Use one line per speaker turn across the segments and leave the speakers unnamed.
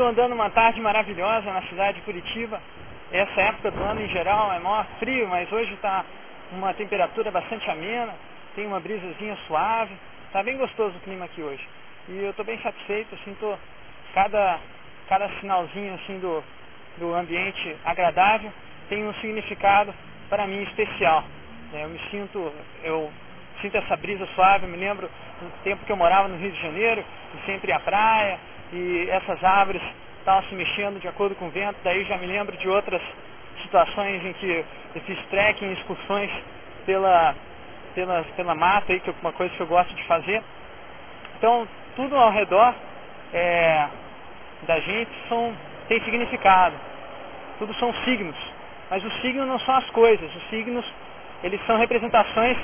estou andando uma tarde maravilhosa na cidade de Curitiba. Essa época do ano em geral é maior frio, mas hoje está uma temperatura bastante amena, tem uma brisazinha suave, está bem gostoso o clima aqui hoje. E eu estou bem satisfeito, assim, tô, cada, cada sinalzinho assim do, do ambiente agradável tem um significado para mim especial. Eu me sinto, eu sinto essa brisa suave, me lembro do tempo que eu morava no Rio de Janeiro, e sempre à praia, e essas árvores estavam se mexendo de acordo com o vento, daí já me lembro de outras situações em que eu fiz trekking, excursões pela, pela, pela mata, aí, que é uma coisa que eu gosto de fazer. Então, tudo ao redor é, da gente são, tem significado. Tudo são signos. Mas os signos não são as coisas. Os signos, eles são representações,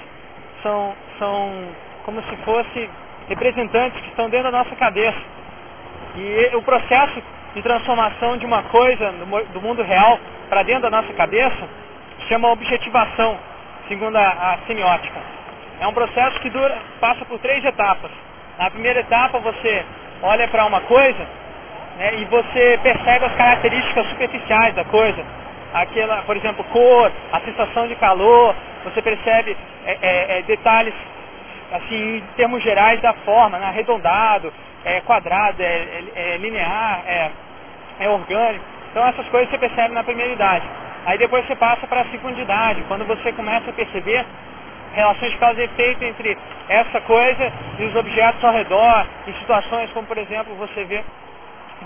são, são como se fossem representantes que estão dentro da nossa cabeça. E o processo de transformação de uma coisa do mundo real para dentro da nossa cabeça chama objetivação, segundo a, a semiótica. É um processo que dura, passa por três etapas. Na primeira etapa você olha para uma coisa né, e você percebe as características superficiais da coisa. Aquela, por exemplo, cor, a sensação de calor, você percebe é, é, é detalhes assim, em termos gerais da forma, né, arredondado, é quadrado, é, é, é linear, é, é orgânico. Então essas coisas você percebe na primeira idade. Aí depois você passa para a segunda idade, quando você começa a perceber relações de causa e efeito entre essa coisa e os objetos ao redor, em situações como, por exemplo, você vê,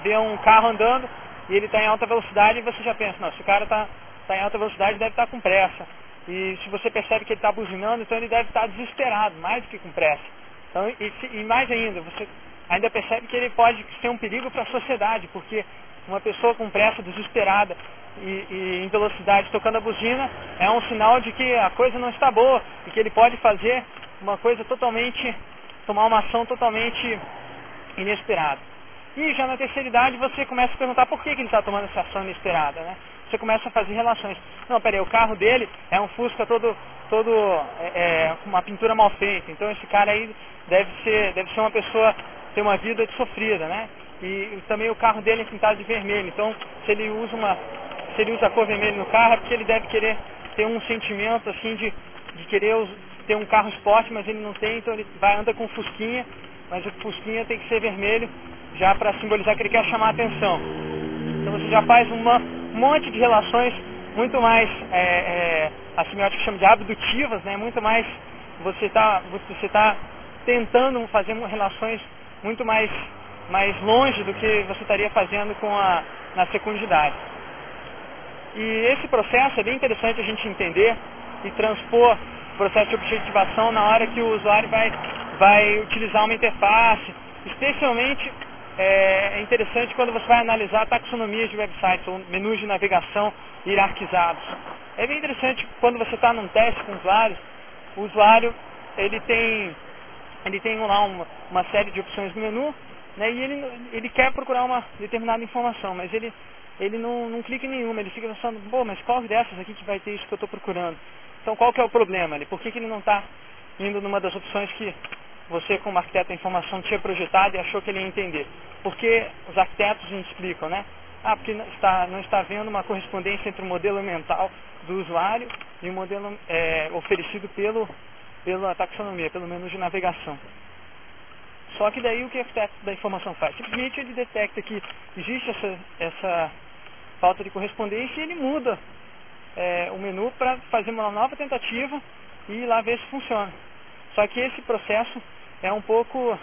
vê um carro andando e ele está em alta velocidade e você já pensa, não, esse cara está tá em alta velocidade deve estar tá com pressa. E se você percebe que ele está buzinando, então ele deve estar tá desesperado, mais do que com pressa. Então, e, e mais ainda, você ainda percebe que ele pode ser um perigo para a sociedade, porque uma pessoa com pressa, desesperada e, e, em velocidade tocando a buzina é um sinal de que a coisa não está boa e que ele pode fazer uma coisa totalmente, tomar uma ação totalmente inesperada. E já na terceira idade você começa a perguntar por que, que ele está tomando essa ação inesperada, né? Você começa a fazer relações. Não, peraí, o carro dele é um Fusca todo, todo é, é, uma pintura mal feita. Então esse cara aí deve ser, deve ser uma pessoa ter uma vida sofrida, né? E, também o carro dele é pintado de vermelho. Então, se ele usa uma, se ele usa a cor vermelha no carro, é porque ele deve querer ter um sentimento assim de, de querer ter um carro esporte, mas ele não tem, então ele vai anda com fusquinha, mas o fusquinha tem que ser vermelho, já para simbolizar que ele quer chamar a atenção. Então você já faz uma, um monte de relações muito mais, é, é, a semiótica chama de abdutivas, né? Muito mais você está você tá tentando fazer relações muito mais, mais longe do que você estaria fazendo com a, na secundidade. E esse processo é bem interessante a gente entender e transpor o processo de objetivação na hora que o usuário vai, vai utilizar uma interface. Especialmente é, é interessante quando você vai analisar taxonomias de websites ou menus de navegação hierarquizados. É bem interessante quando você está num teste com usuários, o usuário ele tem ele tem lá uma, uma série de opções no menu, né, e ele, ele quer procurar uma determinada informação, mas ele, ele não, não clica em nenhuma, ele fica pensando, pô, mas qual dessas aqui que vai ter isso que eu estou procurando? Então qual que é o problema ali? Por que, que ele não está indo numa das opções que você como arquiteto da informação tinha projetado e achou que ele ia entender? Porque os arquitetos nos explicam, né? Ah, porque não está, não está havendo uma correspondência entre o modelo mental do usuário e o modelo é, oferecido pelo pela taxonomia, pelo menu de navegação. Só que daí o que o arquiteto da informação faz? Simplesmente ele detecta que existe essa, essa falta de correspondência e ele muda é, o menu para fazer uma nova tentativa e ir lá ver se funciona. Só que esse processo é um pouco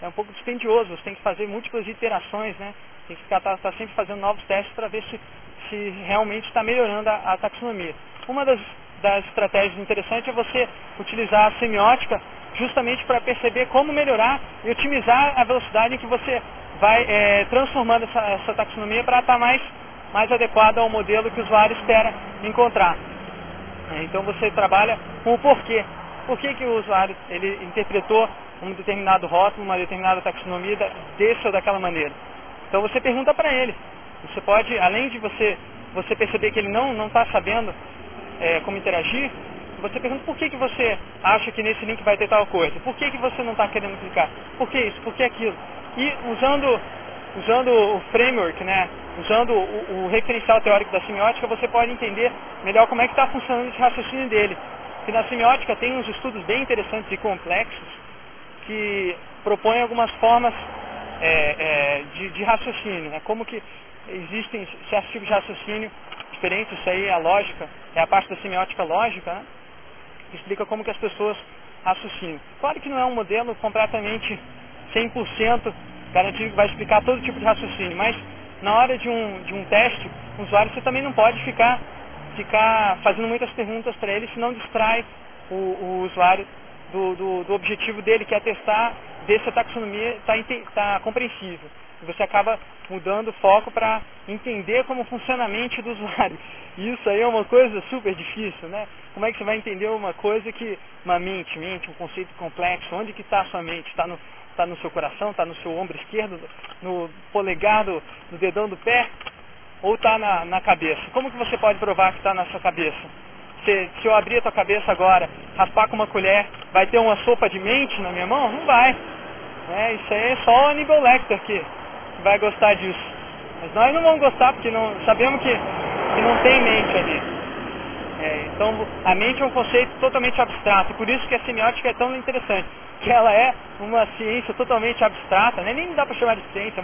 é um pouco dispendioso, você tem que fazer múltiplas iterações, né? Tem que ficar tá, tá sempre fazendo novos testes para ver se, se realmente está melhorando a, a taxonomia. Uma das das estratégias interessantes é você utilizar a semiótica justamente para perceber como melhorar e otimizar a velocidade em que você vai é, transformando essa, essa taxonomia para estar tá mais, mais adequada ao modelo que o usuário espera encontrar. É, então você trabalha com o porquê. Por que, que o usuário ele interpretou um determinado rótulo, uma determinada taxonomia desse ou daquela maneira. Então você pergunta para ele. Você pode, além de você, você perceber que ele não está sabendo é, como interagir, você pergunta por que, que você acha que nesse link vai ter tal coisa? Por que, que você não está querendo clicar? Por que isso? Por que aquilo? E usando usando o framework, né, usando o, o, referencial teórico da semiótica, você pode entender melhor como é que está funcionando esse raciocínio dele. Que na semiótica tem uns estudos bem interessantes e complexos que propõem algumas formas é, é, de, de, raciocínio, né, como que existem certos tipos de raciocínio diferentes, isso aí é a lógica, é a parte da semiótica lógica, né, que explica como que as pessoas raciocinam. Claro que não é um modelo completamente 100% garantido que vai explicar todo tipo de raciocínio, mas na hora de um, de um teste, o usuário você também não pode ficar, ficar fazendo muitas perguntas para ele, senão distrai o, o usuário do, do, do, objetivo dele, que é testar ver se a taxonomia está tá compreensível. Você acaba mudando o foco para entender como funciona a mente do usuário. Isso aí é uma coisa super difícil, né? Como é que você vai entender uma coisa que uma mente, mente, um conceito complexo, onde que está a sua mente? Está no, está no seu coração, está no seu ombro esquerdo, no polegar, do, no dedão do pé, ou está na, na cabeça? Como que você pode provar que está na sua cabeça? Se, se eu abrir a tua cabeça agora, raspar com uma colher, vai ter uma sopa de mente na minha mão? Não vai. É, isso aí é só o Aníbal Lecter que vai gostar disso. Mas nós não vamos gostar porque não, sabemos que, que não tem mente ali. É, então a mente é um conceito totalmente abstrato, por isso que a semiótica é tão interessante que ela é uma ciência totalmente abstrata, né? nem dá para chamar de ciência,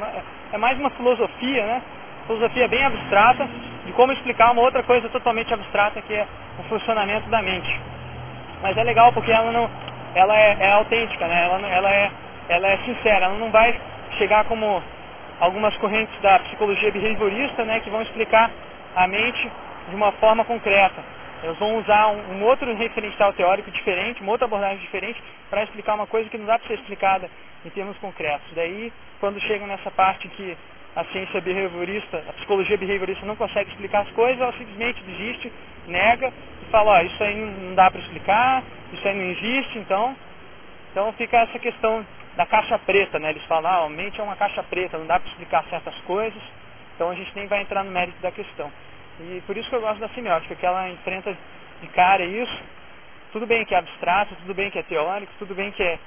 é mais uma filosofia, né? Filosofia bem abstrata de como explicar uma outra coisa totalmente abstrata que é o funcionamento da mente. Mas é legal porque ela não, ela é, é autêntica, né? ela, ela, é, ela é sincera, ela não vai chegar como algumas correntes da psicologia behaviorista, né, que vão explicar a mente de uma forma concreta. Eles vão usar um, um, outro referencial teórico diferente, uma outra abordagem diferente, para explicar uma coisa que não dá para ser explicada em termos concretos. Daí, quando chegam nessa parte que a ciência behaviorista, a psicologia behaviorista não consegue explicar as coisas, ela simplesmente desiste, nega e fala, ó, isso aí não dá para explicar, isso aí não existe, então, então fica essa questão da caixa preta, né? Eles falam, ah, a mente é uma caixa preta, não dá para explicar certas coisas, então a gente nem vai entrar no mérito da questão. E por isso que eu gosto da semiótica, que ela enfrenta de cara isso. Tudo bem que é abstrato, tudo bem que é teórico, tudo bem que é,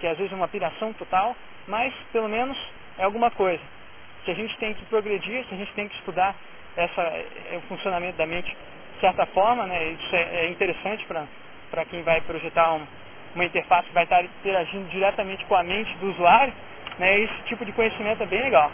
que é às vezes uma piração total, mas pelo menos é alguma coisa. Se a gente tem que progredir, se a gente tem que estudar essa, é, o funcionamento da mente de certa forma, né, isso é, é interessante para quem vai projetar um, uma interface que vai estar interagindo diretamente com a mente do usuário, né, esse tipo de conhecimento é bem legal.